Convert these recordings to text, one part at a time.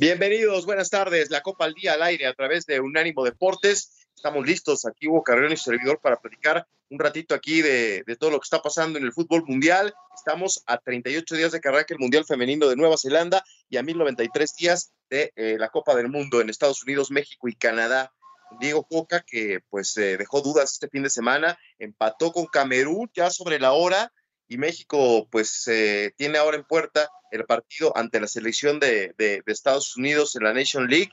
Bienvenidos, buenas tardes. La Copa al Día al aire a través de Unánimo Deportes. Estamos listos aquí, Hugo Carrera y su servidor, para platicar un ratito aquí de, todo lo que está pasando en el fútbol mundial. Estamos a 38 días de que el Mundial Femenino de Nueva Zelanda y a 1093 días de eh, la Copa del Mundo en Estados Unidos, México y Canadá. Diego Coca, que pues eh, dejó dudas este fin de semana, empató con Camerún ya sobre la hora y México pues eh, tiene ahora en puerta el partido ante la selección de, Estados Unidos en la Nation League.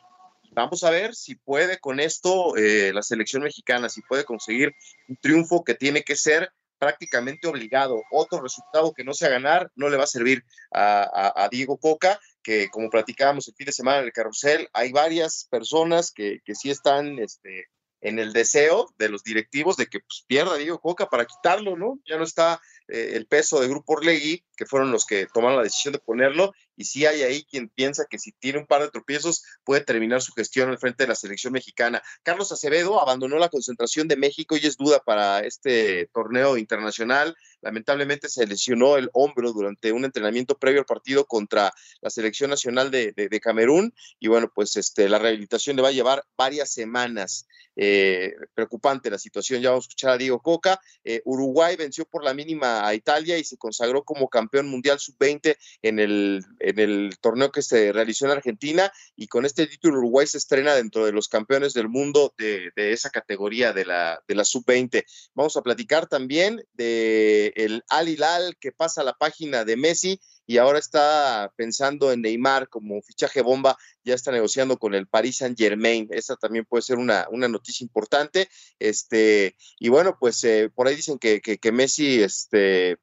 Vamos a ver si puede con esto eh, la selección mexicana, si puede conseguir un triunfo que tiene que ser prácticamente obligado. Otro resultado que no sea ganar no le va a servir a, Diego Coca, que como platicábamos el fin de semana en el carrusel, hay varias personas que, que sí están este, en el deseo de los directivos de que pues, pierda Diego Coca para quitarlo, ¿no? Ya no está eh, el peso de Grupo Orlegui, que fueron los que tomaron la decisión de ponerlo, y sí hay ahí quien piensa que si tiene un par de tropiezos puede terminar su gestión al frente de la selección mexicana. Carlos Acevedo abandonó la concentración de México y es duda para este torneo internacional. Lamentablemente se lesionó el hombro durante un entrenamiento previo al partido contra la selección nacional de, Camerún y bueno, pues este, la rehabilitación le va a llevar varias semanas. Eh, preocupante la situación, ya vamos a escuchar a Diego Coca. Eh, Uruguay venció por la mínima a Italia y se consagró como campeón mundial sub-20 en el, en el torneo que se realizó en Argentina y con este título Uruguay se estrena dentro de los campeones del mundo de, esa categoría de la, de la sub-20. Vamos a platicar también de el Al Hilal que pasa a la página de Messi y ahora está pensando en Neymar como fichaje bomba, ya está negociando con el Paris Saint Germain. Esa también puede ser una, una noticia importante. Este, y bueno, pues eh, por ahí dicen que, que, Messi este,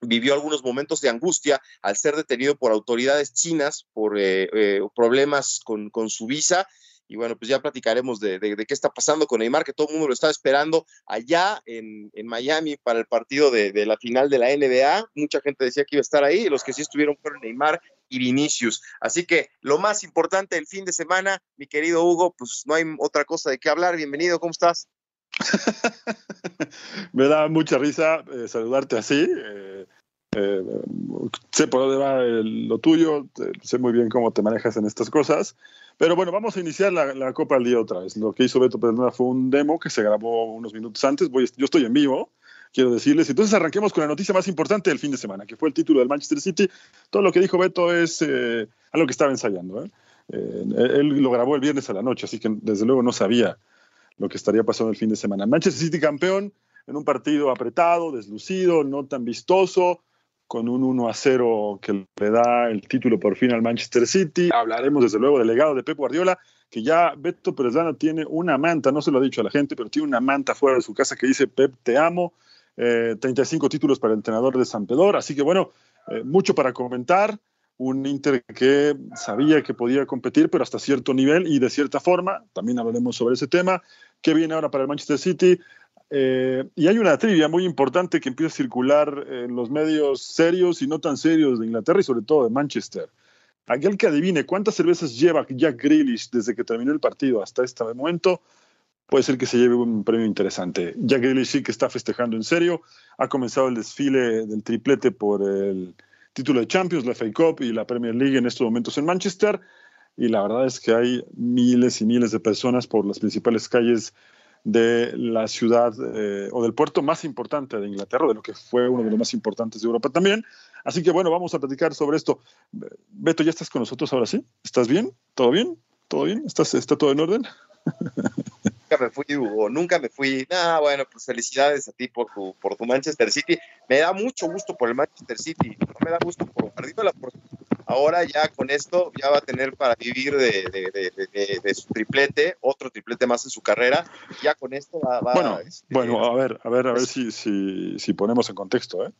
vivió algunos momentos de angustia al ser detenido por autoridades chinas por eh, eh, problemas con, su visa. Y bueno, pues ya platicaremos de, qué está pasando con Neymar, que todo el mundo lo está esperando allá en, Miami para el partido de, la final de la NBA. Mucha gente decía que iba a estar ahí, los que sí estuvieron fueron Neymar y Vinicius. Así que lo más importante del fin de semana, mi querido Hugo, pues no hay otra cosa de qué hablar. Bienvenido, ¿cómo estás? Me da mucha risa eh, saludarte así. Eh, eh, sé por dónde va lo tuyo, sé muy bien cómo te manejas en estas cosas. Pero bueno, vamos a iniciar la, Copa al Día otra vez. Lo que hizo Beto Pérez fue un demo que se grabó unos minutos antes. Yo estoy en vivo, quiero decirles. Entonces arranquemos con la noticia más importante del fin de semana, que fue el título del Manchester City. Todo lo que dijo Beto es algo que estaba ensayando. él lo grabó el viernes a la noche, así que desde luego no sabía lo que estaría pasando el fin de semana. Manchester City campeón en un partido apretado, deslucido, no tan vistoso, con un 1 a 0 que le da el título por fin al Manchester City. Hablaremos desde luego del legado de Pep Guardiola, que ya Beto Perezana tiene una manta, no se lo ha dicho a la gente, pero tiene una manta fuera de su casa que dice Pep, te amo. 35 eh, títulos para el entrenador de San Pedro. Así que bueno, eh, mucho para comentar un Inter que sabía que podía competir, pero hasta cierto nivel y de cierta forma, también hablaremos sobre ese tema, que viene ahora para el Manchester City. Eh, y hay una trivia muy importante que empieza a circular en los medios serios y no tan serios de Inglaterra y sobre todo de Manchester. Aquel que adivine cuántas cervezas lleva Jack Grealish desde que terminó el partido hasta este momento, puede ser que se lleve un premio interesante. Jack Grealish sí que está festejando en serio, ha comenzado el desfile del triplete por el título de Champions, la FA Cup y la Premier League en estos momentos en Manchester. Y la verdad es que hay miles y miles de personas por las principales calles de la ciudad eh, o del puerto más importante de Inglaterra, de lo que fue uno de los más importantes de Europa también. Así que bueno, vamos a platicar sobre esto. Beto, ¿ya estás con nosotros ahora sí? ¿Estás bien? ¿Todo bien? ¿Todo bien? ¿Estás, ¿Está todo en orden? Nunca me fui, Hugo, nunca me fui. Ah, bueno, pues felicidades a ti por tu, por tu Manchester City. Me da mucho gusto por el Manchester City, no me da gusto por la por ahora ya con esto ya va a tener para vivir de, su triplete, otro triplete más en su carrera. Ya con esto va, bueno, este, bueno, a ver, a ver, a ver si, si, si ponemos en contexto. ¿eh?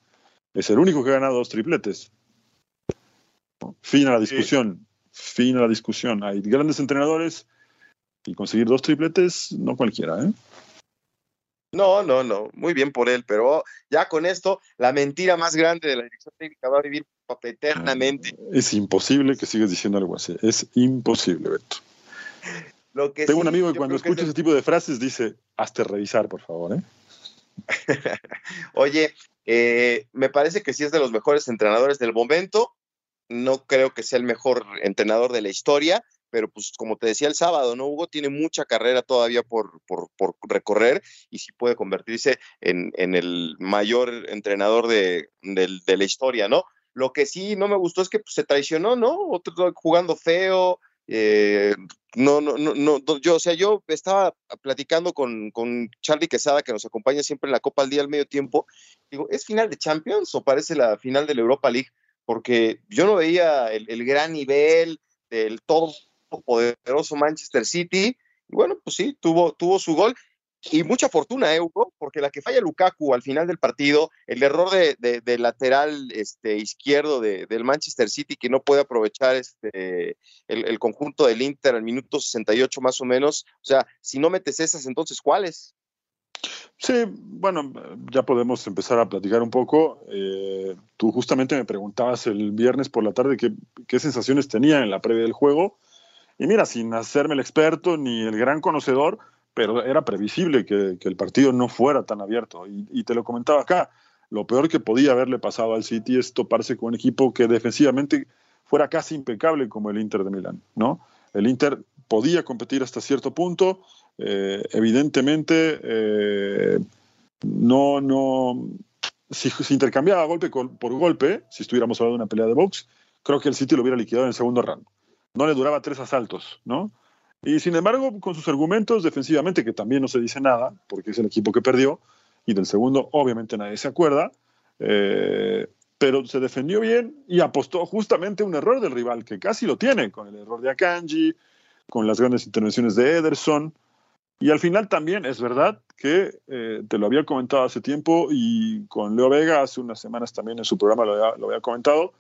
Es el único que ha ganado dos tripletes. Fin a la discusión. Fin a la discusión. Hay grandes entrenadores y conseguir dos tripletes, no cualquiera, ¿eh? No, no, no, muy bien por él, pero ya con esto, la mentira más grande de la dirección técnica va a vivir eternamente. Es imposible que sigas diciendo algo así, es imposible, Beto. Lo que Tengo un amigo que cuando escucha ese tipo de frases dice, hazte revisar, por favor, ¿eh? Oye, eh, me parece que sí es de los mejores entrenadores del momento, no creo que sea el mejor entrenador de la historia, pero pues como te decía el sábado, ¿no? Hugo tiene mucha carrera todavía por, por, recorrer y sí puede convertirse en, el mayor entrenador de, la historia, ¿no? Lo que sí no me gustó es que pues, se traicionó, ¿no? Otro jugando feo. Eh, no, no, no, no, yo, o sea, yo estaba platicando con, con Charlie Quesada, que nos acompaña siempre en la Copa al Día al medio tiempo. Digo, ¿es final de Champions o parece la final de la Europa League? Porque yo no veía el, el gran nivel del todo poderoso Manchester City. Y bueno, pues sí, tuvo, tuvo su gol. Y mucha fortuna, ¿eh, Hugo? Porque la que falla Lukaku al final del partido, el error de, lateral este, izquierdo del Manchester City que no puede aprovechar este, el, conjunto del Inter al minuto 68 más o menos. O sea, si no metes esas, entonces, ¿cuáles? Sí, bueno, ya podemos empezar a platicar un poco. Eh, tú justamente me preguntabas el viernes por la tarde qué, qué sensaciones tenía en la previa del juego. Y mira, sin hacerme el experto ni el gran conocedor, pero era previsible que, el partido no fuera tan abierto. Y, te lo comentaba acá, lo peor que podía haberle pasado al City es toparse con un equipo que defensivamente fuera casi impecable como el Inter de Milán, ¿no? El Inter podía competir hasta cierto punto, eh, evidentemente eh, no, no, si, si, intercambiaba golpe por golpe, si estuviéramos hablando de una pelea de box, creo que el City lo hubiera liquidado en el segundo round no le duraba tres asaltos, ¿no? Y sin embargo, con sus argumentos defensivamente, que también no se dice nada, porque es el equipo que perdió, y del segundo obviamente nadie se acuerda, eh, pero se defendió bien y apostó justamente un error del rival, que casi lo tiene, con el error de Akanji, con las grandes intervenciones de Ederson, y al final también es verdad que eh, te lo había comentado hace tiempo y con Leo Vega hace unas semanas también en su programa lo había comentado,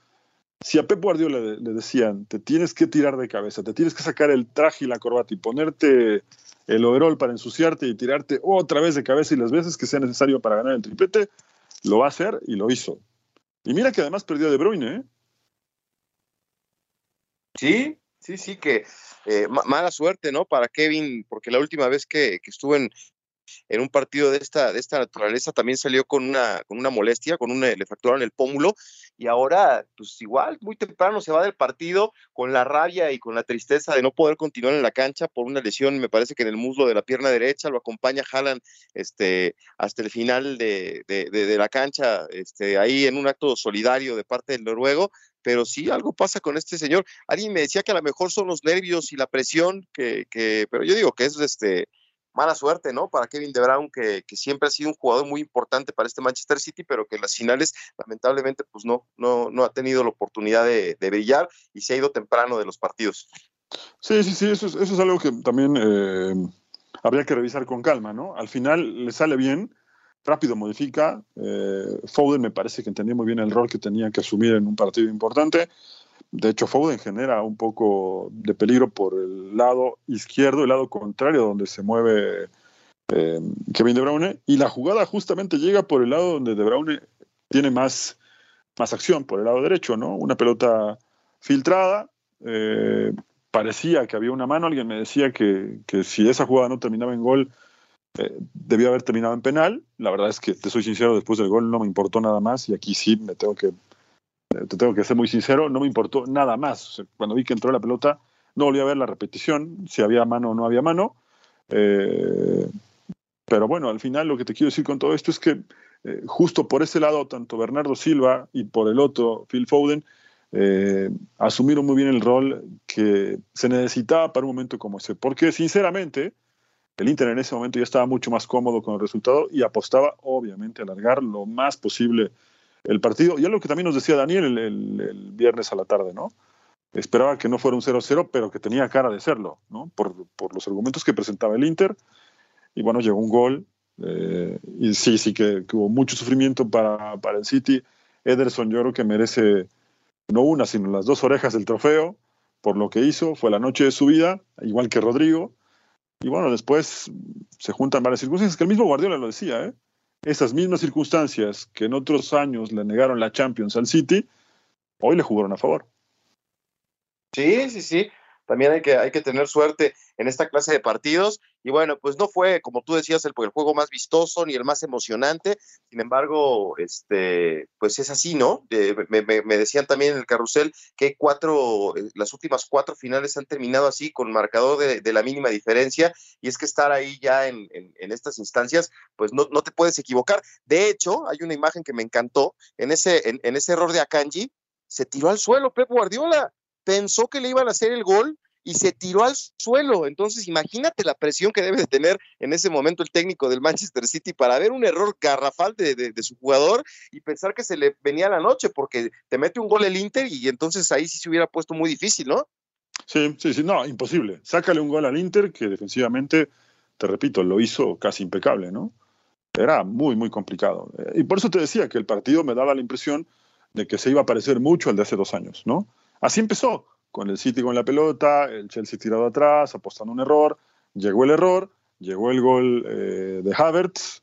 si a Pep Guardiola le, decían, te tienes que tirar de cabeza, te tienes que sacar el traje y la corbata y ponerte el overall para ensuciarte y tirarte otra vez de cabeza y las veces que sea necesario para ganar el triplete, lo va a hacer y lo hizo. Y mira que además perdió De Bruyne, ¿eh? Sí, sí, sí, que eh, mala suerte, ¿no? Para Kevin, porque la última vez que, que estuvo en, en un partido de esta, de esta naturaleza también salió con una, con una molestia, con una, le fracturaron el pómulo y ahora, pues igual, muy temprano se va del partido con la rabia y con la tristeza de no poder continuar en la cancha por una lesión, me parece que en el muslo de la pierna derecha, lo acompaña Haaland este, hasta el final de, de, la cancha, este, ahí en un acto solidario de parte del noruego, pero sí algo pasa con este señor. Alguien me decía que a lo mejor son los nervios y la presión, que, que pero yo digo que es este, mala suerte, ¿no? Para Kevin De Bruyne, que, siempre ha sido un jugador muy importante para este Manchester City, pero que en las finales, lamentablemente, pues no, no, no ha tenido la oportunidad de, brillar y se ha ido temprano de los partidos. Sí, sí, sí, eso es, eso es algo que también eh, habría que revisar con calma, ¿no? Al final le sale bien, rápido modifica. Eh, Foden me parece que entendía muy bien el rol que tenía que asumir en un partido importante. De hecho, Foden genera un poco de peligro por el lado izquierdo, el lado contrario donde se mueve eh, Kevin De Bruyne. Y la jugada justamente llega por el lado donde De Bruyne tiene más, más acción, por el lado derecho, ¿no? Una pelota filtrada. Eh, parecía que había una mano. Alguien me decía que, si esa jugada no terminaba en gol, eh, debía haber terminado en penal. La verdad es que, te soy sincero, después del gol no me importó nada más y aquí sí me tengo que te tengo que ser muy sincero, no me importó nada más. cuando vi que entró la pelota, no volví a ver la repetición, si había mano o no había mano. Eh, Pero bueno, al final lo que te quiero decir con todo esto es que eh, justo por ese lado, tanto Bernardo Silva y por el otro, Phil Foden, eh, asumieron muy bien el rol que se necesitaba para un momento como ese. Porque sinceramente, el Inter en ese momento ya estaba mucho más cómodo con el resultado y apostaba, obviamente, a alargar lo más posible el partido. Y algo que también nos decía Daniel el, viernes a la tarde, ¿no? Esperaba que no fuera un 0-0, pero que tenía cara de serlo, ¿no? Por, por, los argumentos que presentaba el Inter. Y bueno, llegó un gol. Eh, y sí, sí que, que, hubo mucho sufrimiento para, para el City. Ederson, yo creo que merece no una, sino las dos orejas del trofeo por lo que hizo. Fue la noche de su vida, igual que Rodrigo. Y bueno, después se juntan varias circunstancias, que el mismo Guardiola lo decía, ¿eh? Esas mismas circunstancias que en otros años le negaron la Champions al City, hoy le jugaron a favor. Sí, sí, sí. También hay que, hay que tener suerte en esta clase de partidos. Y bueno, pues no fue, como tú decías, el, juego más vistoso ni el más emocionante. Sin embargo, este, pues es así, ¿no? Me, decían también en el carrusel que cuatro, eh, las últimas cuatro finales han terminado así, con marcador de, la mínima diferencia. Y es que estar ahí ya en estas instancias, pues no, no, te puedes equivocar. De hecho, hay una imagen que me encantó. En ese, en, en ese error de Akanji, se tiró al suelo Pep Guardiola pensó que le iban a hacer el gol y se tiró al suelo. Entonces, imagínate la presión que debe de tener en ese momento el técnico del Manchester City para ver un error garrafal de, de, de, su jugador y pensar que se le venía la noche, porque te mete un gol el Inter y entonces ahí sí se hubiera puesto muy difícil, ¿no? Sí, sí, sí, no, imposible. Sácale un gol al Inter que defensivamente, te repito, lo hizo casi impecable, ¿no? Era muy, muy complicado. Y por eso te decía que el partido me daba la impresión de que se iba a parecer mucho al de hace dos años, ¿no? Así empezó, con el City con la pelota, el Chelsea tirado atrás, apostando un error, llegó el error, llegó el gol eh, de Havertz,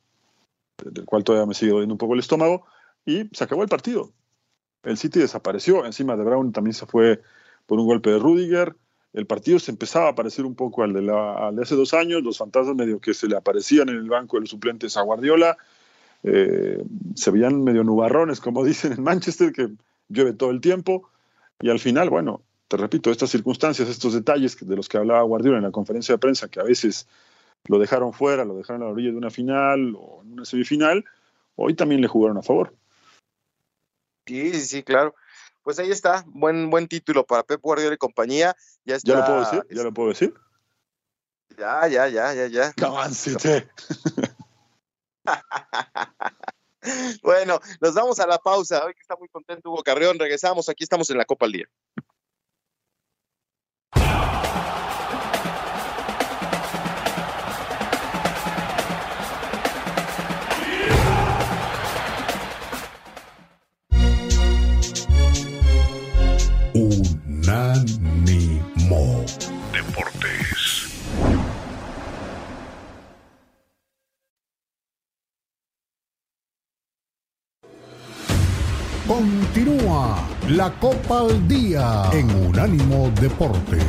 del cual todavía me sigue doliendo un poco el estómago, y se acabó el partido. El City desapareció, encima de Brown también se fue por un golpe de Rudiger, el partido se empezaba a parecer un poco al de, la, hace dos años, los fantasmas medio que se le aparecían en el banco de los suplentes a Guardiola, eh, se veían medio nubarrones, como dicen en Manchester, que llueve todo el tiempo, y al final, bueno, te repito, estas circunstancias, estos detalles de los que hablaba Guardiola en la conferencia de prensa, que a veces lo dejaron fuera, lo dejaron a la orilla de una final o en una semifinal, hoy también le jugaron a favor. Sí, sí, sí, claro. Pues ahí está, buen, buen título para Pep Guardiola y compañía. Ya, está, ¿Ya lo puedo decir? ¿Ya lo puedo decir? Ya, ya, ya, ya, ya. Avancete. Bueno, nos vamos a la pausa. Hoy está muy contento Hugo Carrión, regresamos. Aquí estamos en la Copa al Día. La Copa al Día en Unánimo Deportes.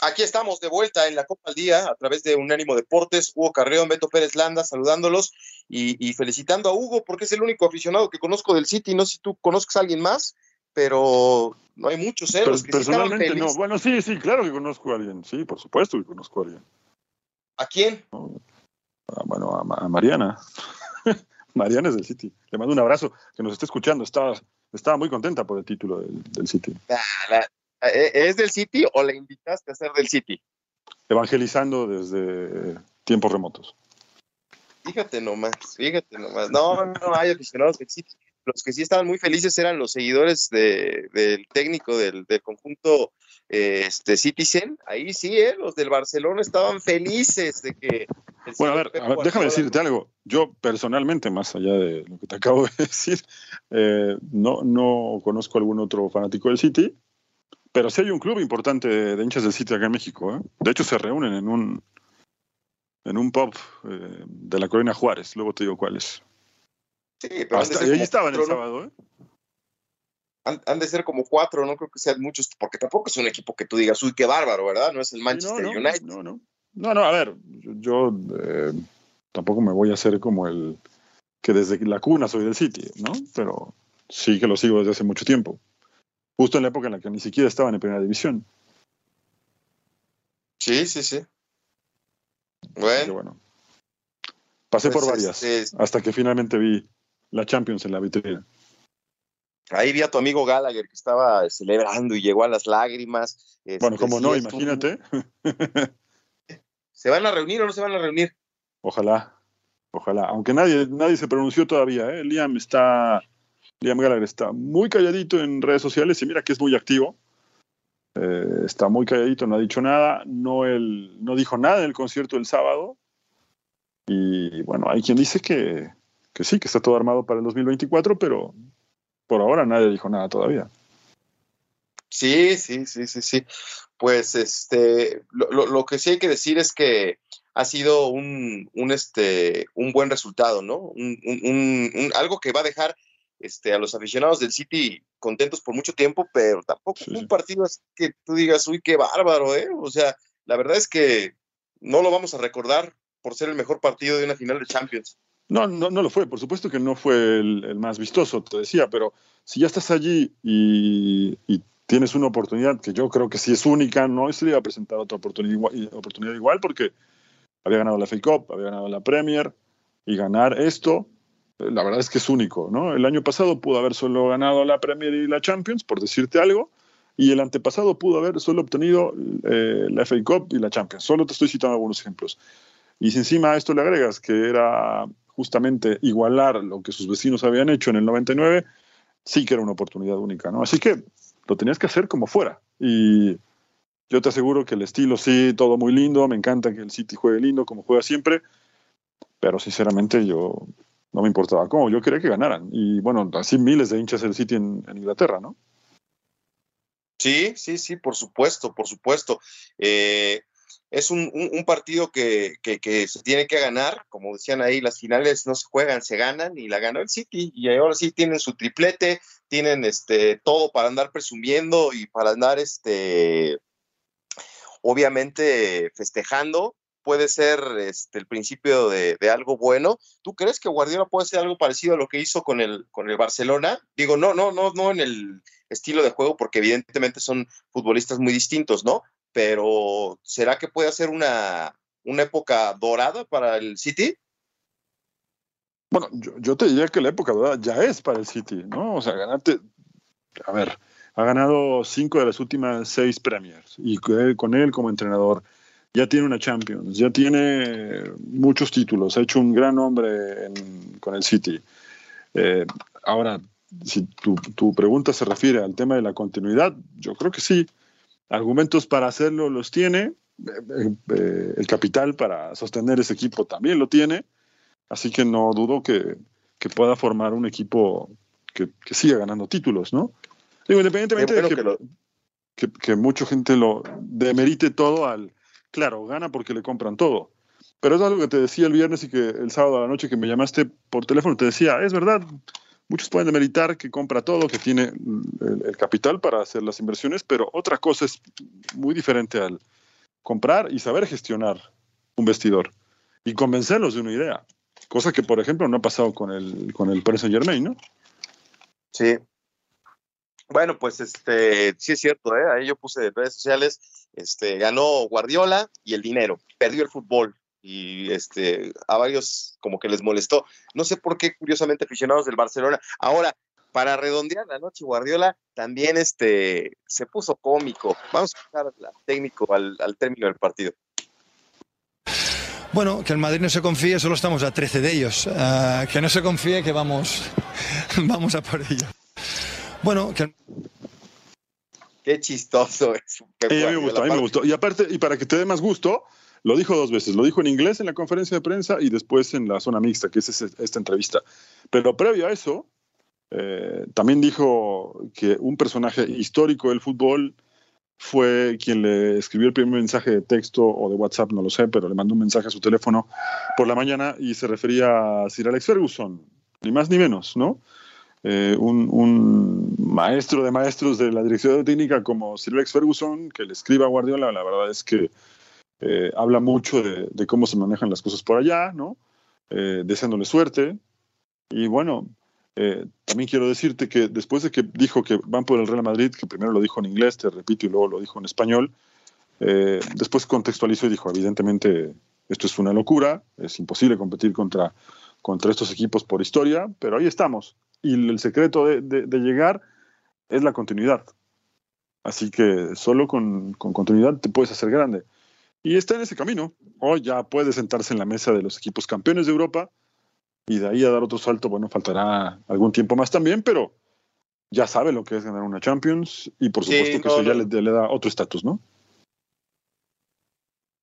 Aquí estamos de vuelta en la Copa al Día a través de Unánimo Deportes. Hugo Carreón, Beto Pérez Landa, saludándolos y, y, felicitando a Hugo porque es el único aficionado que conozco del City. No sé si tú conozcas a alguien más, pero no hay muchos, ¿eh? Los que Personalmente sí no. Bueno, sí, sí, claro que conozco a alguien. Sí, por supuesto que conozco a alguien. ¿A quién? Ah, bueno, a, a Mariana. Mariana es del City. Le mando un abrazo, que nos esté escuchando. Estaba, estaba muy contenta por el título del, del City. Ah, la, ¿Es del City o la invitaste a ser del City? Evangelizando desde tiempos remotos. Fíjate nomás, fíjate nomás. No, no hay aficionados del City. Los que sí estaban muy felices eran los seguidores de, del técnico del, del conjunto eh, este, Citizen. Ahí sí, eh, los del Barcelona estaban felices de que. Bueno, a ver, a ver déjame decirte algo. Yo personalmente, más allá de lo que te acabo de decir, eh, no, no conozco algún otro fanático del City pero sí hay un club importante de, de hinchas del City acá en México. ¿eh? De hecho, se reúnen en un, en un pub eh, de la Colonia Juárez. Luego te digo cuál es. Sí, pero Hasta, ahí estaban el sábado. ¿eh? Han, han, de ser como cuatro, no creo que sean muchos, porque tampoco es un equipo que tú digas, uy, qué bárbaro, ¿verdad? No es el Manchester no, no, United. No, no, no, no, a ver, yo eh, tampoco me voy a hacer como el, que desde la cuna soy del City, ¿no? Pero sí que lo sigo desde hace mucho tiempo. Justo en la época en la que ni siquiera estaban en primera división. Sí, sí, sí. Bueno. bueno. Pasé por pues, varias, este, hasta que finalmente vi la Champions en la vitrina. Ahí vi a tu amigo Gallagher que estaba celebrando y llegó a las lágrimas. bueno, como no, imagínate. ¿Se van a reunir o no se van a reunir? Ojalá, ojalá. Aunque nadie, nadie se pronunció todavía, ¿eh? Liam está, Liam Gallagher está muy calladito en redes sociales y mira que es muy activo. Eh, está muy calladito, no ha dicho nada, no, él, no dijo nada en el concierto del sábado. Y bueno, hay quien dice que, que sí, que está todo armado para el 2024, pero por ahora nadie dijo nada todavía. Sí, sí, sí, sí, sí. Pues este, lo, que sí hay que decir es que ha sido un, un, este, un buen resultado, ¿no? Un, algo que va a dejar este, a los aficionados del City contentos por mucho tiempo, pero tampoco un partido así que tú digas, uy, qué bárbaro, ¿eh? O sea, la verdad es que no lo vamos a recordar por ser el mejor partido de una final de Champions. No, no, no lo fue, por supuesto que no fue el, más vistoso, te decía, pero si ya estás allí y, tienes una oportunidad que yo creo que sí es única, no se le iba a presentar otra oportunidad igual, porque había ganado la FA Cup, había ganado la Premier y ganar esto, eh, la verdad es que es único, ¿no? El año pasado pudo haber solo ganado la Premier y la Champions, por decirte algo, y el antepasado pudo haber solo obtenido eh, la FA Cup y la Champions. Solo te estoy citando algunos ejemplos. Y si encima a esto le agregas que era justamente igualar lo que sus vecinos habían hecho en el 99, sí que era una oportunidad única, ¿no? Así que lo tenías que hacer como fuera. Y yo te aseguro que el estilo sí, todo muy lindo, me encanta que el City juegue lindo como juega siempre, pero sinceramente yo no me importaba cómo, yo quería que ganaran. Y bueno, así miles de hinchas del City en, Inglaterra, ¿no? Sí, sí, sí, por supuesto, por supuesto. Eh, es un, partido que, se tiene que ganar, como decían ahí, las finales no se juegan, se ganan y la ganó el City y ahora sí tienen su triplete, tienen este todo para andar presumiendo y para andar este obviamente festejando. Puede ser este, el principio de, algo bueno. ¿Tú crees que Guardiola puede hacer algo parecido a lo que hizo con el, con el Barcelona? Digo, no, no, no, no en el estilo de juego, porque evidentemente son futbolistas muy distintos, ¿no? Pero ¿será que puede ser una, una época dorada para el City? Bueno, yo, te diría que la época dorada ya es para el City, ¿no? O sea, ganarte, a ver, ha ganado cinco de las últimas seis Premiers y con él como entrenador ya tiene una Champions, ya tiene muchos títulos, ha hecho un gran nombre con el City. Eh, ahora, si tu, tu, pregunta se refiere al tema de la continuidad, yo creo que sí argumentos para hacerlo los tiene, eh, eh, el capital para sostener ese equipo también lo tiene, así que no dudo que, pueda formar un equipo que, siga ganando títulos, ¿no? Digo, independientemente de que, que, mucha gente lo demerite todo al, claro, gana porque le compran todo. Pero es algo que te decía el viernes y que el sábado a la noche que me llamaste por teléfono te decía, es verdad, Muchos pueden demeritar que compra todo, que tiene el, capital para hacer las inversiones, pero otra cosa es muy diferente al comprar y saber gestionar un vestidor y convencerlos de una idea. Cosa que, por ejemplo, no ha pasado con el, con el Paris Germain, ¿no? Sí. Bueno, pues este, sí es cierto, ¿eh? ahí yo puse de redes sociales, este, ganó Guardiola y el dinero, perdió el fútbol, y este, a varios como que les molestó. No sé por qué, curiosamente, aficionados del Barcelona. Ahora, para redondear la noche, Guardiola también este, se puso cómico. Vamos a escuchar al técnico al, término del partido. Bueno, que el Madrid no se confíe, solo estamos a 13 de ellos. Ah, que no se confíe que vamos, vamos a por ello. Bueno, que... Qué chistoso es. a mí me gustó, a mí me gustó. Y aparte, y para que te dé más gusto, lo dijo dos veces, lo dijo en inglés en la conferencia de prensa y después en la zona mixta, que es esta entrevista. Pero previo a eso, eh, también dijo que un personaje histórico del fútbol fue quien le escribió el primer mensaje de texto o de WhatsApp, no lo sé, pero le mandó un mensaje a su teléfono por la mañana y se refería a Sir Alex Ferguson, ni más ni menos, ¿no? Eh, un, un, maestro de maestros de la dirección técnica como Sir Alex Ferguson, que le escriba a Guardiola, la verdad es que eh, habla mucho de, cómo se manejan las cosas por allá, ¿no? Eh, deseándole suerte. Y bueno, eh, también quiero decirte que después de que dijo que van por el Real Madrid, que primero lo dijo en inglés, te repito, y luego lo dijo en español, eh, después contextualizó y dijo, evidentemente, esto es una locura, es imposible competir contra, contra estos equipos por historia, pero ahí estamos. Y el secreto de, de, llegar es la continuidad. Así que solo con, con, continuidad te puedes hacer grande. Y está en ese camino. Hoy ya puede sentarse en la mesa de los equipos campeones de Europa y de ahí a dar otro salto, bueno, faltará algún tiempo más también, pero ya sabe lo que es ganar una Champions y por supuesto que eso ya le, le, da otro estatus, ¿no?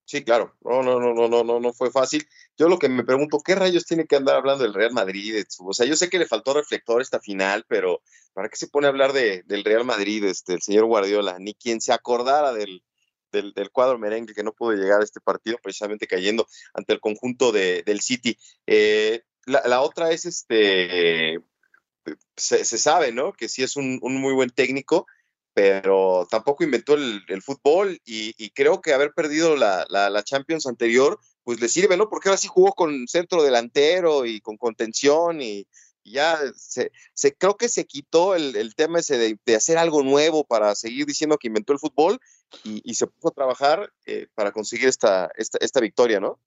Sí, claro. No, no, no, no, no, no fue fácil. Yo lo que me pregunto, ¿qué rayos tiene que andar hablando del Real Madrid? O sea, yo sé que le faltó reflector esta final, pero ¿para qué se pone a hablar de, del Real Madrid, este, el señor Guardiola? Ni quien se acordara del, del, cuadro merengue que no pudo llegar a este partido, precisamente cayendo ante el conjunto de, del City. Eh, la, otra es, este, se, sabe, ¿no? Que sí es un, muy buen técnico, pero tampoco inventó el, fútbol y, creo que haber perdido la, la, Champions anterior, pues le sirve, ¿no? Porque ahora sí jugó con centro delantero y con contención y, ya se, creo que se quitó el, tema ese de, hacer algo nuevo para seguir diciendo que inventó el fútbol y, se puso a trabajar eh, para conseguir esta, esta, victoria, ¿no?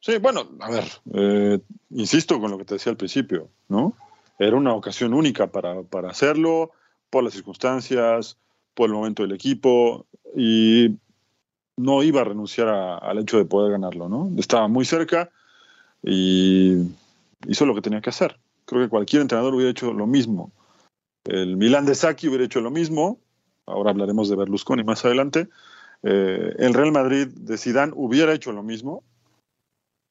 Sí, bueno, a ver, eh, insisto con lo que te decía al principio, ¿no? Era una ocasión única para, para hacerlo por las circunstancias, por el momento del equipo y no iba a renunciar al hecho de poder ganarlo, ¿no? Estaba muy cerca y hizo lo que tenía que hacer. Creo que cualquier entrenador hubiera hecho lo mismo. El Milan de Saki hubiera hecho lo mismo. Ahora hablaremos de Berlusconi más adelante. Eh, el Real Madrid de Zidane hubiera hecho lo mismo.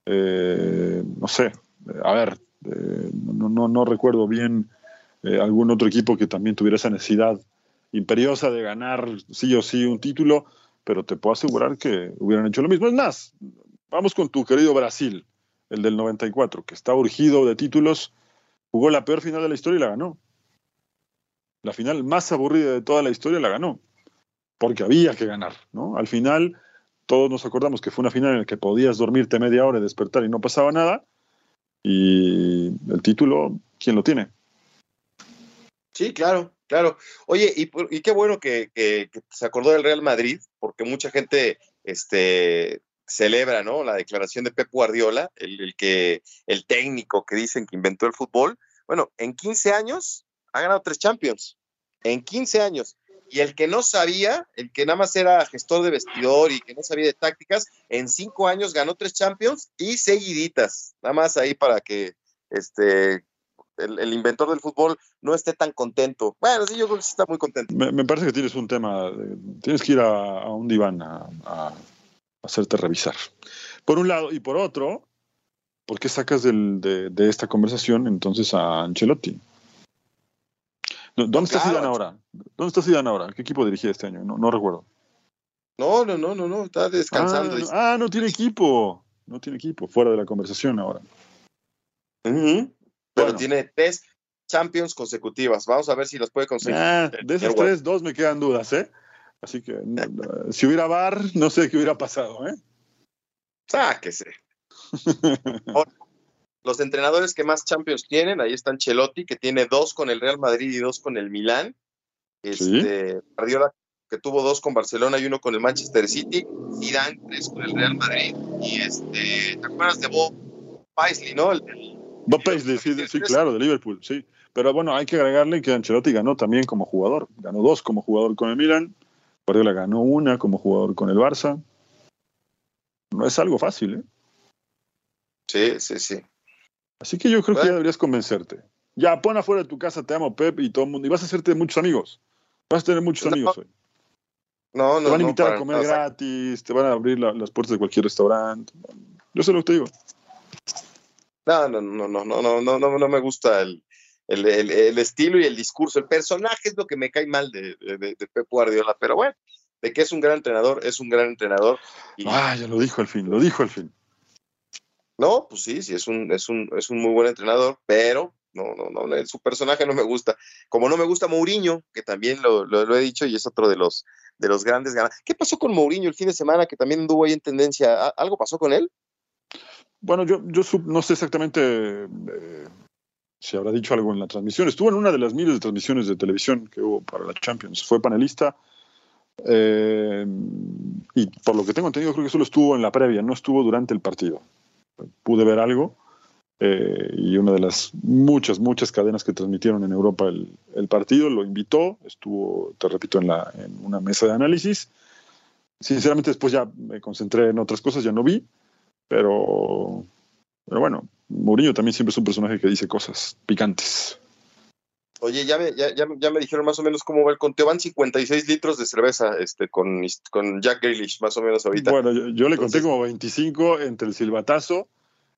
Eh, no sé, a ver, eh, no, no, no, recuerdo bien eh, algún otro equipo que también tuviera esa necesidad imperiosa de ganar sí o sí un título, pero te puedo asegurar que hubieran hecho lo mismo. Es más, vamos con tu querido Brasil, el del 94, que está urgido de títulos, jugó la peor final de la historia y la ganó. La final más aburrida de toda la historia la ganó, porque había que ganar, ¿no? Al final, todos nos acordamos que fue una final en la que podías dormirte media hora y despertar y no pasaba nada, y el título, ¿quién lo tiene? Sí, claro, claro. Oye, y, qué bueno que, se acordó del Real Madrid, porque mucha gente este, celebra, ¿no? La declaración de Pep Guardiola, el, que, el técnico que dicen que inventó el fútbol. Bueno, en 15 años ha ganado tres Champions. En 15 años. Y el que no sabía, el que nada más era gestor de vestidor y que no sabía de tácticas, en cinco años ganó tres Champions y seguiditas. Nada más ahí para que este, el, inventor del fútbol no esté tan contento. Bueno, sí, yo creo que sí está muy contento. Me, parece que tienes un tema, tienes que ir a, un diván a, hacerte revisar. Por un lado, y por otro, ¿por qué sacas de, esta conversación entonces a Ancelotti? ¿Dónde está Zidane ahora? ¿Dónde está Zidane ahora? ¿Qué equipo dirigía este año? No, recuerdo. No, no, no, no, no, está descansando. Ah, ah, no, tiene equipo. No tiene equipo, fuera de la conversación ahora. Pero tiene tres Champions consecutivas. Vamos a ver si las puede conseguir. Ah, de esas tres, dos me quedan dudas, ¿eh? Así que si hubiera VAR, no sé qué hubiera pasado, ¿eh? Sáquese. Los entrenadores que más Champions tienen, ahí están Chelotti, que tiene dos con el Real Madrid y dos con el Milán. Este, que tuvo dos con Barcelona y uno con el Manchester City. Zidane, tres con el Real Madrid. Y este, ¿te acuerdas de Bob Paisley, no? El, Bob Paisley, sí, claro, de Liverpool, sí. Pero bueno, hay que agregarle que Ancelotti ganó también como jugador. Ganó dos como jugador con el Milan. Guardiola ganó una como jugador con el Barça. No es algo fácil, ¿eh? Sí, sí, sí. Así que yo creo que ya deberías convencerte. Ya, pon afuera de tu casa, te amo, Pep, y todo el mundo. Y vas a hacerte muchos amigos. Vas a tener muchos amigos hoy. No, no, Te van a invitar a comer gratis, te van a abrir las puertas de cualquier restaurante. Yo sé lo que te digo. No, no, no, no, no, no, no, no, no me gusta el, el, el, estilo y el discurso. El personaje es lo que me cae mal de, de, Pep Guardiola, pero bueno, de que es un gran entrenador, es un gran entrenador. Ah, ya lo dijo al fin, lo dijo al fin. No, pues sí, sí, es un, es un, es un muy buen entrenador, pero no, no, no, su personaje no me gusta. Como no me gusta Mourinho, que también lo, lo, he dicho y es otro de los, de los grandes ganas. ¿Qué pasó con Mourinho el fin de semana que también anduvo ahí en tendencia? ¿Algo pasó con él? Bueno, yo, yo no sé exactamente eh, si habrá dicho algo en la transmisión. Estuvo en una de las miles de transmisiones de televisión que hubo para la Champions. Fue panelista. Eh, y por lo que tengo entendido, creo que solo estuvo en la previa, no estuvo durante el partido. Pude ver algo. Eh, y una de las muchas, muchas cadenas que transmitieron en Europa el, partido lo invitó. Estuvo, te repito, en, la, en una mesa de análisis. Sinceramente, después ya me concentré en otras cosas, ya no vi. Pero, pero bueno, Mourinho también siempre es un personaje que dice cosas picantes. Oye, ya me, ya, ya, me dijeron más o menos cómo va el conteo. Van 56 litros de cerveza este, con, con Jack Grealish, más o menos ahorita. Bueno, yo, le conté como 25 entre el silbatazo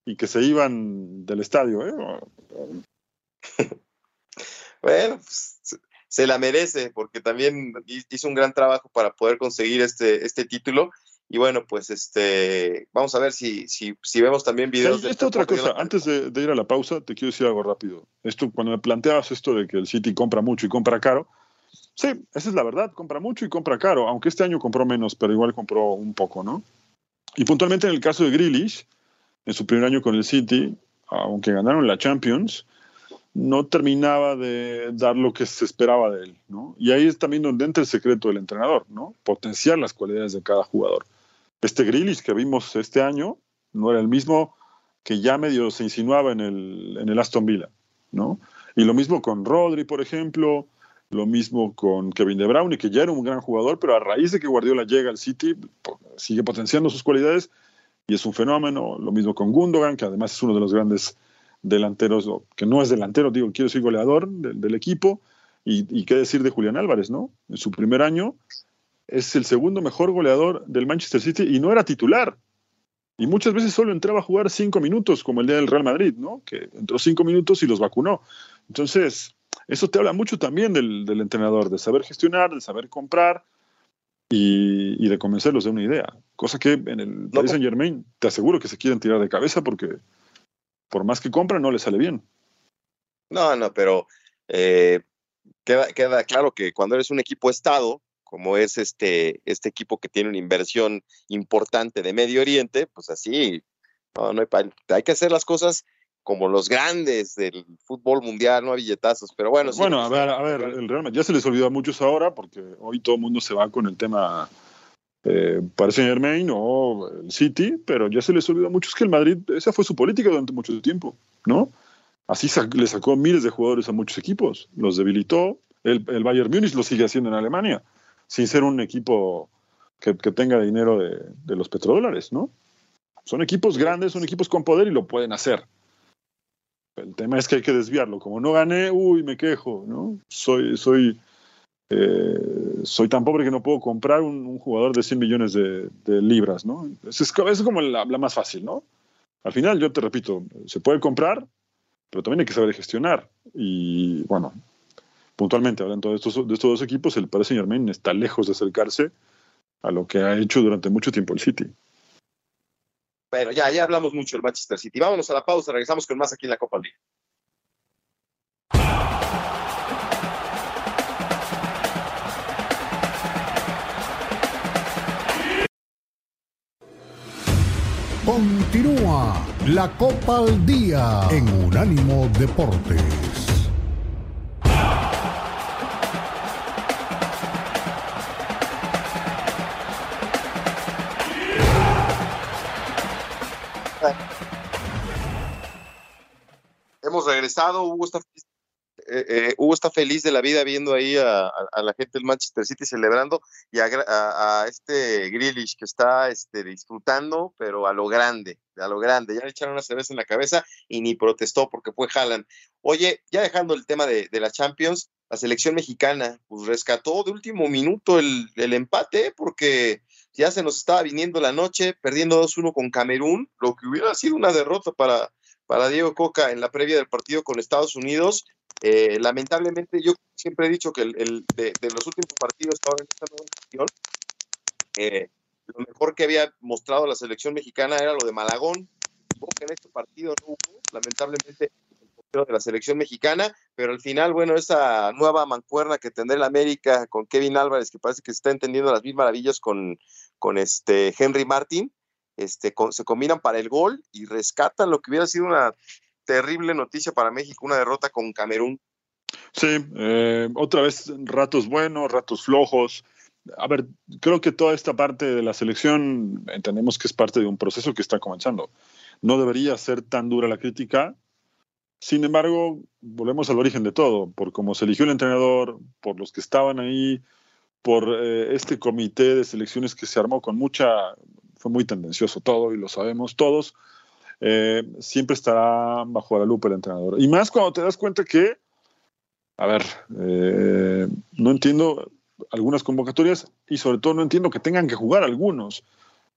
y que se iban del estadio. ¿eh? bueno, pues, se la merece porque también hizo un gran trabajo para poder conseguir este, este título y bueno, pues este, vamos a ver si, si, si vemos también videos. de esta otra cosa, antes de, ir a la pausa, te quiero decir algo rápido. Esto, cuando me planteabas esto de que el City compra mucho y compra caro, sí, esa es la verdad, compra mucho y compra caro, aunque este año compró menos, pero igual compró un poco, ¿no? Y puntualmente en el caso de Grealish, en su primer año con el City, aunque ganaron la Champions, no terminaba de dar lo que se esperaba de él, ¿no? Y ahí es también donde entra el secreto del entrenador, ¿no? Potenciar las cualidades de cada jugador. Este Grealish que vimos este año no era el mismo que ya medio se insinuaba en el, en el Aston Villa, ¿no? Y lo mismo con Rodri, por ejemplo, lo mismo con Kevin De Bruyne, que ya era un gran jugador, pero a raíz de que Guardiola llega al City, sigue potenciando sus cualidades y es un fenómeno. Lo mismo con Gundogan, que además es uno de los grandes delanteros, que no es delantero, digo, quiero decir goleador del, equipo. Y, y, qué decir de Julián Álvarez, ¿no? En su primer año es el segundo mejor goleador del Manchester City y no era titular. Y muchas veces solo entraba a jugar cinco minutos, como el día del Real Madrid, ¿no? Que entró cinco minutos y los vacunó. Entonces, eso te habla mucho también del, entrenador, de saber gestionar, de saber comprar y, de convencerlos de una idea. Cosa que en el Paris Saint Germain te aseguro que se quieren tirar de cabeza porque por más que compran no le sale bien. No, no, pero eh, queda, queda claro que cuando eres un equipo estado, como es este, este equipo que tiene una inversión importante de Medio Oriente, pues así, no, no hay, hay que hacer las cosas como los grandes del fútbol mundial, no a billetazos, pero bueno. Bueno, a ver, a ver, el Real ya se les olvidó a muchos ahora porque hoy todo el mundo se va con el tema eh, Paris Saint Germain o el City, pero ya se les olvidó a muchos que el Madrid, esa fue su política durante mucho tiempo, ¿no? Así le sacó miles de jugadores a muchos equipos, los debilitó, el, el Bayern Múnich lo sigue haciendo en Alemania sin ser un equipo que, tenga dinero de, los petrodólares, ¿no? Son equipos grandes, son equipos con poder y lo pueden hacer. El tema es que hay que desviarlo. Como no gané, uy, me quejo, ¿no? Soy, soy, eh, soy tan pobre que no puedo comprar un, jugador de 100 millones de, libras, ¿no? Es, es como la, más fácil, ¿no? Al final, yo te repito, se puede comprar, pero también hay que saber gestionar. Y bueno, puntualmente hablando de estos, de estos dos equipos, el Paris Saint Germain está lejos de acercarse a lo que ha hecho durante mucho tiempo el City. Bueno, ya, ya hablamos mucho del Manchester City. Vámonos a la pausa, regresamos con más aquí en la Copa Liga. Continúa la Copa al Día en Unánimo Deportes. regresado, Hugo está, eh, eh, Hugo está feliz de la vida viendo ahí a, la gente del Manchester City celebrando y a, este Grealish que está este, disfrutando, pero a lo grande, a lo grande. Ya le echaron una cerveza en la cabeza y ni protestó porque fue Haaland. Oye, ya dejando el tema de, la Champions, la selección mexicana pues rescató de último minuto el empate porque ya se nos estaba viniendo la noche, perdiendo 2-1 con Camerún, lo que hubiera sido una derrota para, para Diego Coca en la previa del partido con Estados Unidos. Eh, lamentablemente, yo siempre he dicho que el, de, los últimos partidos ahora en esta nueva eh, lo mejor que había mostrado la selección mexicana era lo de Malagón. Que en este partido no hubo, lamentablemente, el de la selección mexicana, pero al final, bueno, esa nueva mancuerna que tendrá el América con Kevin Álvarez, que parece que está entendiendo las mil maravillas con, con este Henry Martin, este, se combinan para el gol y rescatan lo que hubiera sido una terrible noticia para México, una derrota con Camerún. Sí, eh, otra vez ratos buenos, ratos flojos. A ver, creo que toda esta parte de la selección entendemos que es parte de un proceso que está comenzando. No debería ser tan dura la crítica. Sin embargo, volvemos al origen de todo, por cómo se eligió el entrenador, por los que estaban ahí, por eh, este comité de selecciones que se armó con mucha, fue muy tendencioso todo y lo sabemos todos, eh, siempre estará bajo la lupa el entrenador. Y más cuando te das cuenta que, a ver, eh, no entiendo algunas convocatorias y sobre todo no entiendo que tengan que jugar algunos.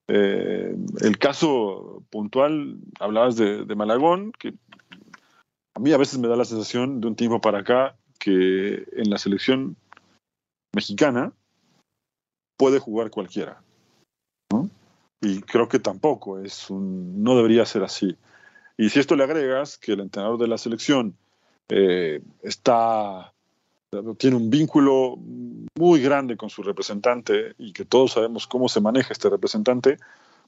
el caso puntual, hablabas de, de Malagón, que a mí a veces me da la sensación de un tiempo para acá que en la selección mexicana puede jugar cualquiera. Y creo que tampoco es un, no debería ser así. Y si esto le agregas que el entrenador de la selección eh, está tiene un vínculo muy grande con su representante y que todos sabemos cómo se maneja este representante,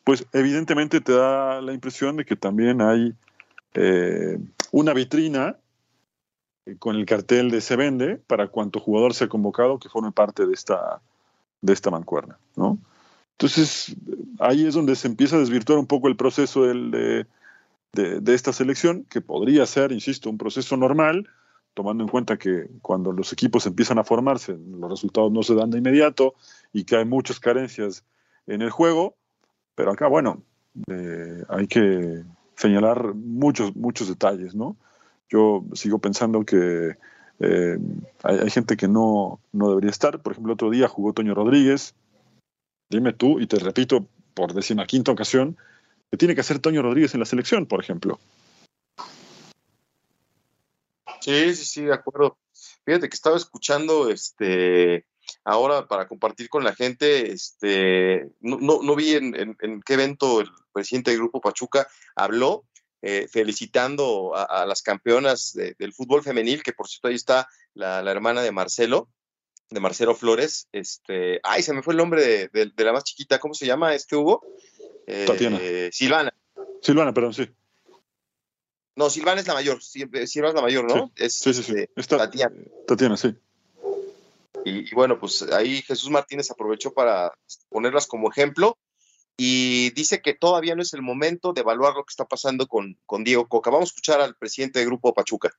pues evidentemente te da la impresión de que también hay eh, una vitrina con el cartel de se vende para cuanto jugador sea convocado que forme parte de esta, de esta mancuerna, ¿no? Entonces, ahí es donde se empieza a desvirtuar un poco el proceso del, de, de, esta selección, que podría ser, insisto, un proceso normal, tomando en cuenta que cuando los equipos empiezan a formarse, los resultados no se dan de inmediato y que hay muchas carencias en el juego, pero acá, bueno, eh, hay que señalar muchos, muchos detalles, ¿no? Yo sigo pensando que eh, hay, gente que no, no debería estar. Por ejemplo, otro día jugó Toño Rodríguez. Dime tú, y te repito por quinta ocasión, que tiene que hacer Toño Rodríguez en la selección, por ejemplo. Sí, sí, sí, de acuerdo. Fíjate que estaba escuchando este ahora para compartir con la gente, este, no, no, vi en, en, qué evento el presidente del Grupo Pachuca habló, eh, felicitando a, las campeonas del fútbol femenil, que por cierto ahí está la, hermana de Marcelo, de Marcelo Flores. Este, ay, se me fue el nombre de, la más chiquita, ¿cómo se llama este Hugo? Eh, Tatiana. Silvana. Silvana, perdón, sí. No, Silvana es la mayor, Silvana es la mayor, ¿no? Sí, es, sí, sí, este, Tatiana. Tatiana, sí. y, bueno, pues ahí Jesús Martínez aprovechó para ponerlas como ejemplo y dice que todavía no es el momento de evaluar lo que está pasando con, con Diego Coca. Vamos a escuchar al presidente del Grupo Pachuca.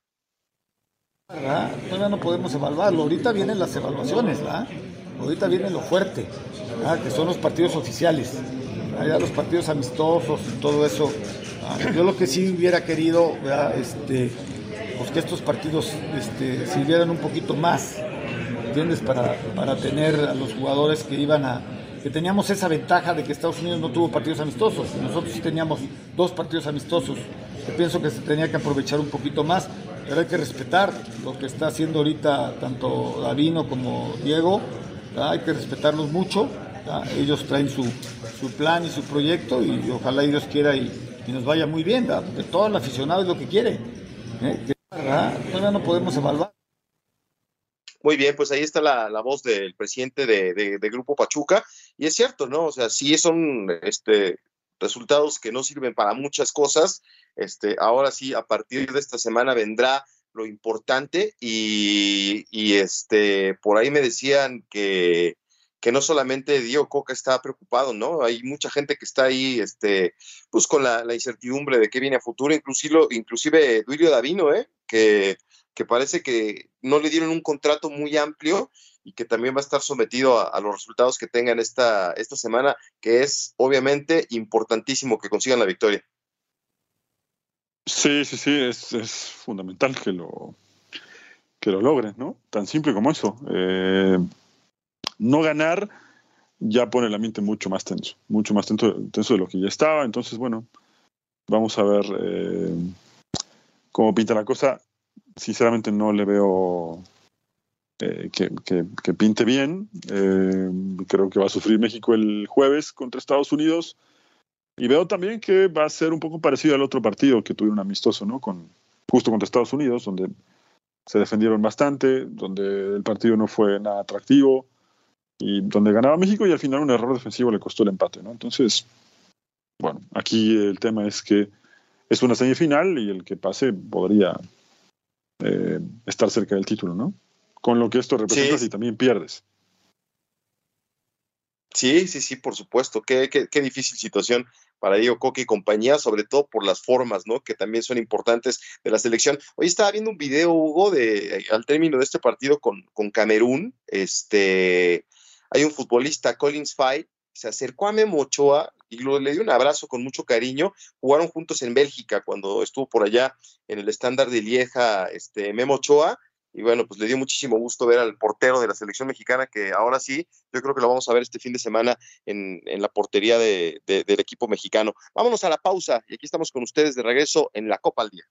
Todavía no podemos evaluarlo. Ahorita vienen las evaluaciones, ¿verdad? Ahorita viene lo fuerte, que son los partidos oficiales, allá los partidos amistosos y todo eso. Yo lo que sí hubiera querido, este, pues que estos partidos este, sirvieran un poquito más, ¿entiendes? Para, para tener a los jugadores que iban a, que teníamos esa ventaja de que Estados Unidos no tuvo partidos amistosos. Nosotros sí teníamos dos partidos amistosos. Yo pienso que se tenía que aprovechar un poquito más, pero hay que respetar lo que está haciendo ahorita tanto Davino como Diego. Hay que respetarlos mucho. Ellos traen su, su, plan y su proyecto y, ojalá Dios quiera y, nos vaya muy bien, porque todo el aficionado es lo que quiere. ¿eh? Todavía no podemos evaluar. Muy bien, pues ahí está la, voz del presidente de, Grupo Pachuca. Y es cierto, ¿no? O sea, sí son este, resultados que no sirven para muchas cosas. Este, ahora sí, a partir de esta semana vendrá lo importante y, este, por ahí me decían que, que no solamente Diego Coca está preocupado, ¿no? Hay mucha gente que está ahí, este, pues con la, incertidumbre de qué viene a futuro, inclusive, inclusive Duilio Davino, ¿eh? Que que parece que no le dieron un contrato muy amplio y que también va a estar sometido a, los resultados que tengan esta, esta semana, que es obviamente importantísimo que consigan la victoria. Sí, sí, sí, es, fundamental que lo, que lo logren, ¿no? Tan simple como eso. Eh, no ganar ya pone la mente mucho más tenso, mucho más tenso, de lo que ya estaba. Entonces, bueno, vamos a ver eh, cómo pinta la cosa sinceramente no le veo eh, que, pinte bien. Eh, creo que va a sufrir México el jueves contra Estados Unidos. Y veo también que va a ser un poco parecido al otro partido que tuvieron amistoso, ¿no? Con, justo contra Estados Unidos, donde se defendieron bastante, donde el partido no fue nada atractivo y donde ganaba México y al final un error defensivo le costó el empate, ¿no? Entonces, bueno, aquí el tema es que es una semifinal y el que pase podría eh, estar cerca del título, ¿no? Con lo que esto representa si también pierdes. Sí, sí, sí, por supuesto. Qué, qué, qué, difícil situación para Diego Coque y compañía, sobre todo por las formas, ¿no? Que también son importantes de la selección. Hoy estaba viendo un video, Hugo, de al término de este partido con, con Camerún. Este, hay un futbolista, Collins Fight, se acercó a Memo Ochoa y le dio un abrazo con mucho cariño. Jugaron juntos en Bélgica cuando estuvo por allá en el estándar de Lieja, este, Memo Ochoa. Y bueno, pues le dio muchísimo gusto ver al portero de la selección mexicana, que ahora sí, yo creo que lo vamos a ver este fin de semana en, la portería de, del equipo mexicano. Vámonos a la pausa y aquí estamos con ustedes de regreso en la Copa al Día.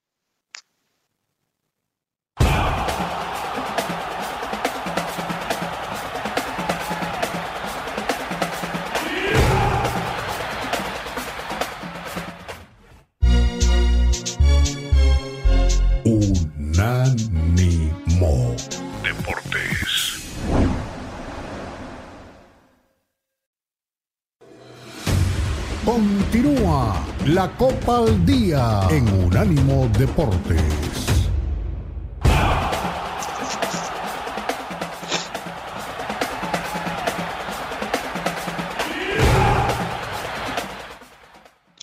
Continúa la Copa al Día en Unánimo Deportes.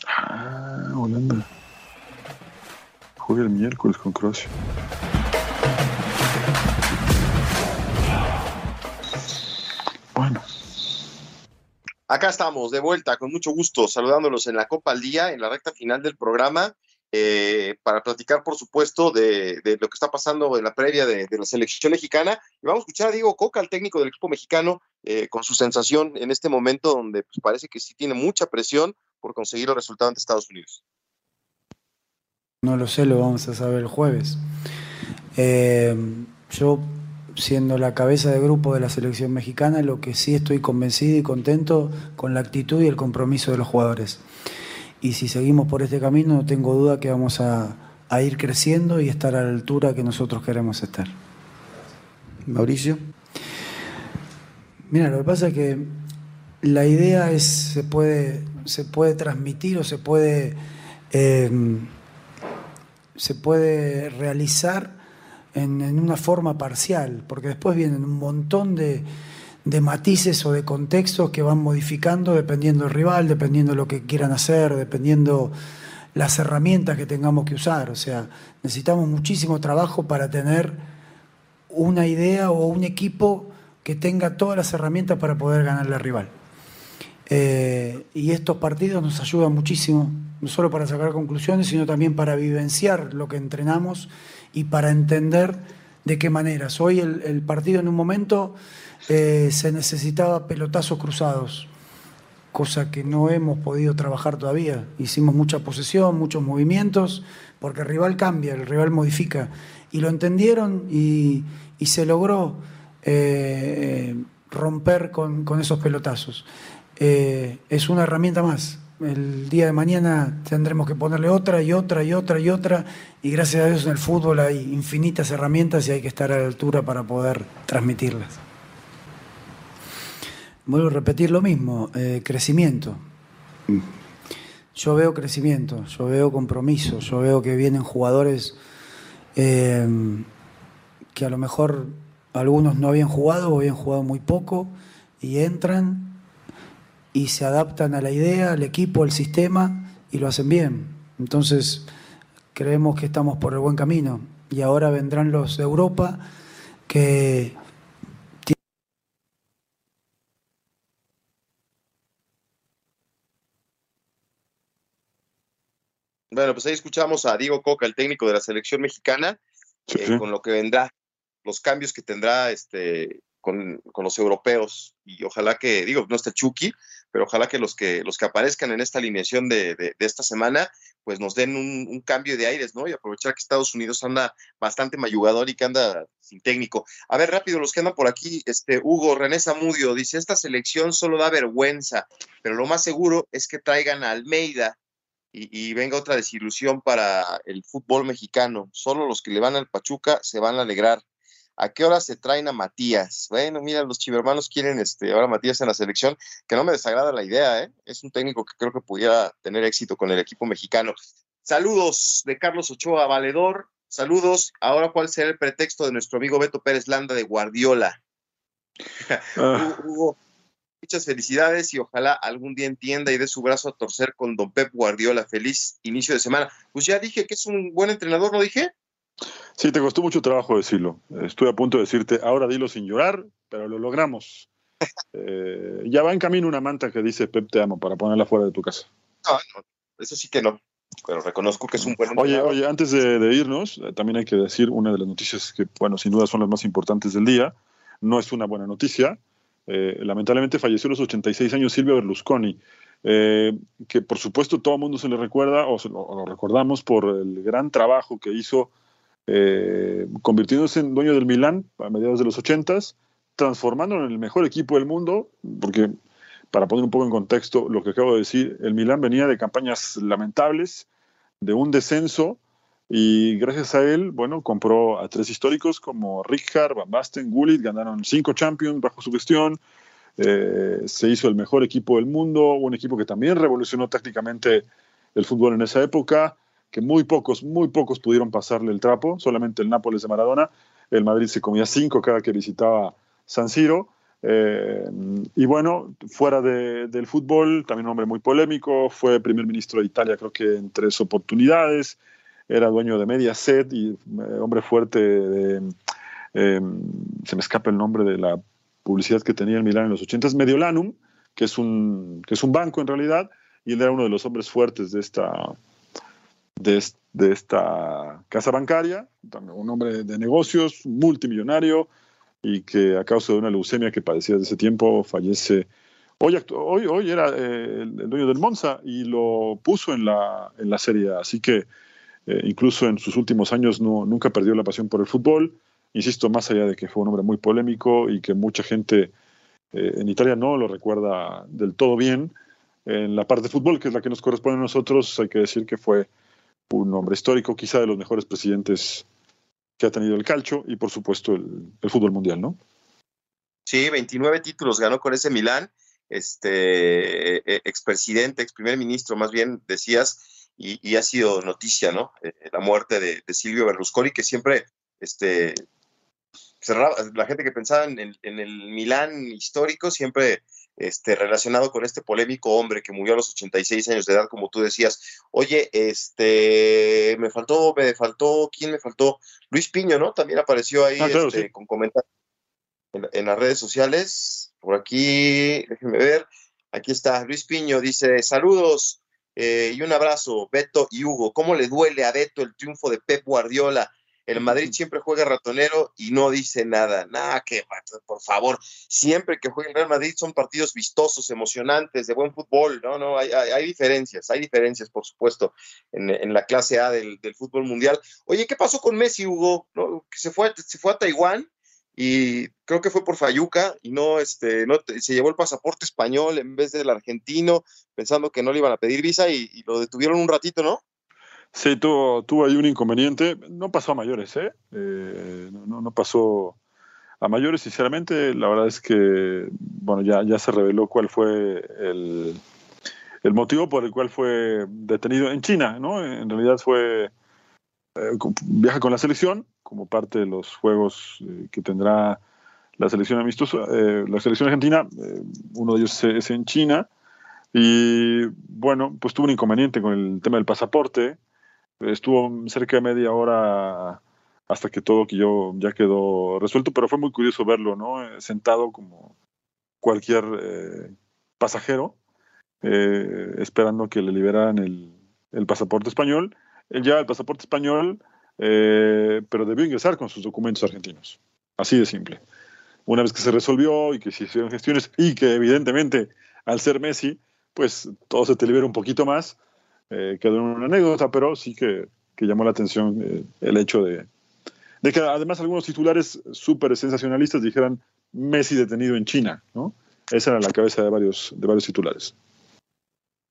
Ah, Holanda. Juega el miércoles con Croacia. Acá estamos, de vuelta, con mucho gusto, saludándolos en la Copa al Día, en la recta final del programa, eh, para platicar, por supuesto, de, lo que está pasando en la previa de, la selección mexicana. Y vamos a escuchar a Diego Coca, el técnico del equipo mexicano, eh, con su sensación en este momento donde pues, parece que sí tiene mucha presión por conseguir el resultado ante Estados Unidos. No lo sé, lo vamos a saber el jueves. Eh, yo siendo la cabeza de grupo de la selección mexicana, lo que sí estoy convencido y contento con la actitud y el compromiso de los jugadores. Y si seguimos por este camino, no tengo duda que vamos a, a ir creciendo y estar a la altura que nosotros queremos estar. Mauricio. Mira, lo que pasa es que la idea es, se puede, se puede transmitir o se puede, eh, se puede realizar en, una forma parcial, porque después vienen un montón de, de, matices o de contextos que van modificando dependiendo del rival, dependiendo de lo que quieran hacer, dependiendo las herramientas que tengamos que usar. O sea, necesitamos muchísimo trabajo para tener una idea o un equipo que tenga todas las herramientas para poder ganarle al rival. Eh, y estos partidos nos ayudan muchísimo, no solo para sacar conclusiones, sino también para vivenciar lo que entrenamos y para entender de qué maneras. Hoy el, partido en un momento eh, se necesitaba pelotazos cruzados, cosa que no hemos podido trabajar todavía. Hicimos mucha posesión, muchos movimientos, porque el rival cambia, el rival modifica. Y lo entendieron y, se logró eh, romper con, con, esos pelotazos. Eh, es una herramienta más el día de mañana tendremos que ponerle otra y otra y otra y otra, y gracias a Dios en el fútbol hay infinitas herramientas y hay que estar a la altura para poder transmitirlas. Vuelvo a repetir lo mismo, eh, crecimiento. Yo veo crecimiento, yo veo compromiso, yo veo que vienen jugadores eh, que a lo mejor algunos no habían jugado o habían jugado muy poco y entran y se adaptan a la idea, al equipo, al sistema y lo hacen bien. Entonces, creemos que estamos por el buen camino y ahora vendrán los de Europa que Bueno, pues ahí escuchamos a Diego Coca, el técnico de la selección mexicana, sí, eh, sí. con lo que vendrá, los cambios que tendrá este, con, los europeos. Y ojalá que, digo, no esté Chucky, pero ojalá que los que, los que aparezcan en esta alineación de, de, esta semana, pues nos den un, un, cambio de aires, ¿no? Y aprovechar que Estados Unidos anda bastante mayugador y que anda sin técnico. A ver, rápido, los que andan por aquí, este, Hugo René Zamudio dice, esta selección solo da vergüenza, pero lo más seguro es que traigan a Almeida y, y, venga otra desilusión para el fútbol mexicano. Solo los que le van al Pachuca se van a alegrar. ¿A qué hora se traen a Matías? Bueno, mira, los chivermanos quieren este, ahora Matías en la selección, que no me desagrada la idea, ¿eh? Es un técnico que creo que pudiera tener éxito con el equipo mexicano. Saludos de Carlos Ochoa Valedor. Saludos. Ahora, ¿cuál será el pretexto de nuestro amigo Beto Pérez Landa de Guardiola? Ah, Hugo, muchas felicidades y ojalá algún día entienda y dé su brazo a torcer con don Pep Guardiola. Feliz inicio de semana. Pues ya dije que es un buen entrenador, ¿no dije? Sí, te costó mucho trabajo decirlo. Estuve a punto de decirte, ahora dilo sin llorar, pero lo logramos. Eh, ya va en camino una manta que dice Pep te amo para ponerla fuera de tu casa. No, no, eso sí que no. Pero reconozco que es un buen Oye, oye, antes de, de irnos, eh, también hay que decir una de las noticias que, bueno, sin duda son las más importantes del día. No es una buena noticia. Eh, lamentablemente falleció a los 86 años Silvio Berlusconi, eh, que por supuesto todo el mundo se le recuerda o, se lo, o lo recordamos por el gran trabajo que hizo eh, convirtiéndose en dueño del Milán a mediados de los 80s, transformándolo en el mejor equipo del mundo, porque para poner un poco en contexto lo que acabo de decir, el Milán venía de campañas lamentables, de un descenso, y gracias a él, bueno, compró a tres históricos como Rijkaard, Van Basten, Gullit, ganaron cinco Champions bajo su gestión, eh, se hizo el mejor equipo del mundo, un equipo que también revolucionó tácticamente el fútbol en esa época, que muy pocos, muy pocos pudieron pasarle el trapo, solamente el Nápoles de Maradona, el Madrid se comía cinco cada que visitaba San Siro, eh, y bueno, fuera de, del fútbol, también un hombre muy polémico, fue primer ministro de Italia creo que en tres oportunidades, era dueño de Mediaset y eh, hombre fuerte de, eh, se me escapa el nombre de la publicidad que tenía el Milán en los 80s, Mediolanum, que es un, que es un banco en realidad, y él era uno de los hombres fuertes de esta, de, de esta casa bancaria, un hombre de negocios, multimillonario, y que a causa de una leucemia que padecía desde ese tiempo fallece. Hoy, hoy, hoy era eh, el, dueño del Monza y lo puso en la, en la Serie así que eh, incluso en sus últimos años no, nunca perdió la pasión por el fútbol. Insisto, más allá de que fue un hombre muy polémico y que mucha gente eh, en Italia no lo recuerda del todo bien, en la parte de fútbol, que es la que nos corresponde a nosotros, hay que decir que fue un hombre histórico, quizá de los mejores presidentes que ha tenido el calcio y por supuesto el, fútbol mundial, ¿no? Sí, 29 títulos ganó con ese Milán, este eh, expresidente, ex primer ministro, más bien decías, y, ha sido noticia, ¿no? Eh, la muerte de, de Silvio Berlusconi, que siempre, este, cerraba, la gente que pensaba en el, en el Milán histórico, siempre este, relacionado con este polémico hombre que murió a los 86 años de edad, como tú decías. Oye, este, me faltó, me faltó, ¿quién me faltó? Luis Piño, ¿no? También apareció ahí Ah, claro, este, sí. con comentarios en, en las redes sociales. Por aquí, déjenme ver. Aquí está Luis Piño, dice: Saludos eh, y un abrazo, Beto y Hugo. ¿Cómo le duele a Beto el triunfo de Pep Guardiola? El Madrid siempre juega ratonero y no dice nada. Nada, que por favor, siempre que juega el Real Madrid son partidos vistosos, emocionantes, de buen fútbol. No, no, hay, hay, hay diferencias, hay diferencias, por supuesto, en, en la clase A del, del, fútbol mundial. Oye, ¿qué pasó con Messi, Hugo? ¿No? Que se fue, se fue a Taiwán y creo que fue por Fayuca y no, este, no se llevó el pasaporte español en vez del argentino, pensando que no le iban a pedir visa y, y lo detuvieron un ratito, ¿no? Sí, tuvo, tuvo ahí un inconveniente. No pasó a mayores, ¿eh? eh no, no, pasó a mayores, sinceramente. La verdad es que, bueno, ya, ya se reveló cuál fue el, el motivo por el cual fue detenido en China, ¿no? En realidad fue. Eh, viaja con la selección como parte de los juegos eh, que tendrá la selección amistosa, eh, la selección argentina. uno de ellos es en China. Y bueno, pues tuvo un inconveniente con el tema del pasaporte estuvo cerca de media hora hasta que todo que yo ya quedó resuelto, pero fue muy curioso verlo, ¿no? Eh, sentado como cualquier eh, pasajero, eh, esperando que le liberaran el, el, pasaporte español. Él lleva el pasaporte español, eh, pero debió ingresar con sus documentos argentinos. Así de simple. Una vez que se resolvió y que se hicieron gestiones y que evidentemente al ser Messi, pues todo se te libera un poquito más, eh, quedó en una anécdota, pero sí que, que llamó la atención eh, el hecho de, de, que además algunos titulares súper sensacionalistas dijeran Messi detenido en China, ¿no? Esa era la cabeza de varios, de varios titulares.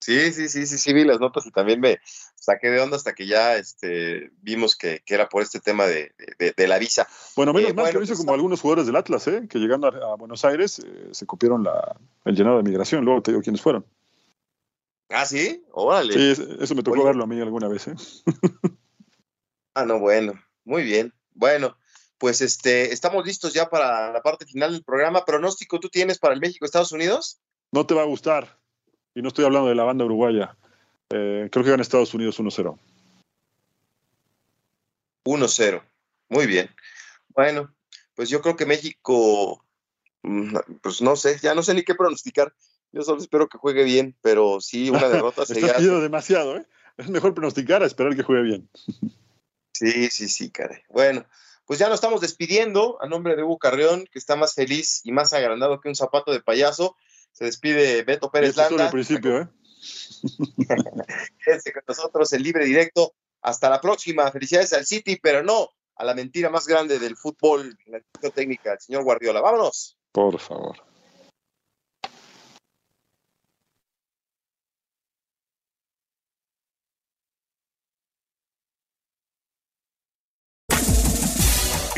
Sí, sí, sí, sí, sí, vi las notas y también me saqué de onda hasta que ya este, vimos que, que era por este tema de, de, de la visa. Bueno, menos eh, mal bueno, que lo hizo pues, como algunos jugadores del Atlas, ¿eh? que llegando a, a Buenos Aires eh, se copiaron la, el llenado de migración, luego te digo quiénes fueron. Ah, sí, órale. Sí, eso me tocó verlo a mí alguna vez. ¿eh? ah, no, bueno, muy bien. Bueno, pues este, estamos listos ya para la parte final del programa. ¿Pronóstico tú tienes para el México-Estados Unidos? No te va a gustar. Y no estoy hablando de la banda uruguaya. Eh, creo que gana Estados Unidos 1-0. 1-0. Muy bien. Bueno, pues yo creo que México, mm, pues no sé, ya no sé ni qué pronosticar. Yo solo espero que juegue bien, pero sí, una derrota sería. Demasiado, ¿eh? Es mejor pronosticar a esperar que juegue bien. Sí, sí, sí, caray. Bueno, pues ya nos estamos despidiendo a nombre de Hugo Carrión, que está más feliz y más agrandado que un zapato de payaso. Se despide Beto Pérez Landa. Solo el principio, ¿eh? Quédense con nosotros en libre directo. Hasta la próxima. Felicidades al City, pero no a la mentira más grande del fútbol, la técnica, el señor Guardiola. Vámonos. Por favor.